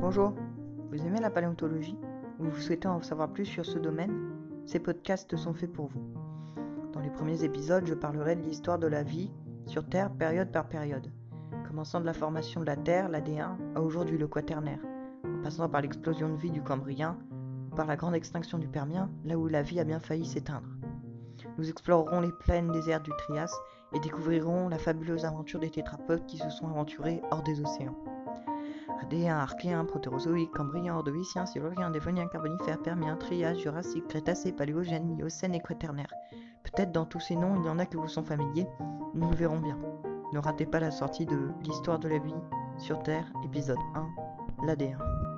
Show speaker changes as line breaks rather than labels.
Bonjour, vous aimez la paléontologie ou vous souhaitez en savoir plus sur ce domaine? Ces podcasts sont faits pour vous. Dans les premiers épisodes, je parlerai de l'histoire de la vie sur Terre période par période, commençant de la formation de la Terre, l'AD1, à aujourd'hui le Quaternaire, en passant par l'explosion de vie du Cambrien ou par la grande extinction du Permien, là où la vie a bien failli s'éteindre. Nous explorerons les plaines désertes du Trias et découvrirons la fabuleuse aventure des tétrapodes qui se sont aventurés hors des océans. Adéen, Archéen, Protérozoïque, Cambrien, Ordovicien, Silurien, Dévonien, Carbonifère, Permien, Trias, Jurassique, Crétacé, Paléogène, Miocène et Quaternaire. Peut-être dans tous ces noms, il y en a qui vous sont familiers, nous le verrons bien. Ne ratez pas la sortie de L'histoire de la vie sur Terre, épisode 1, l'AD1.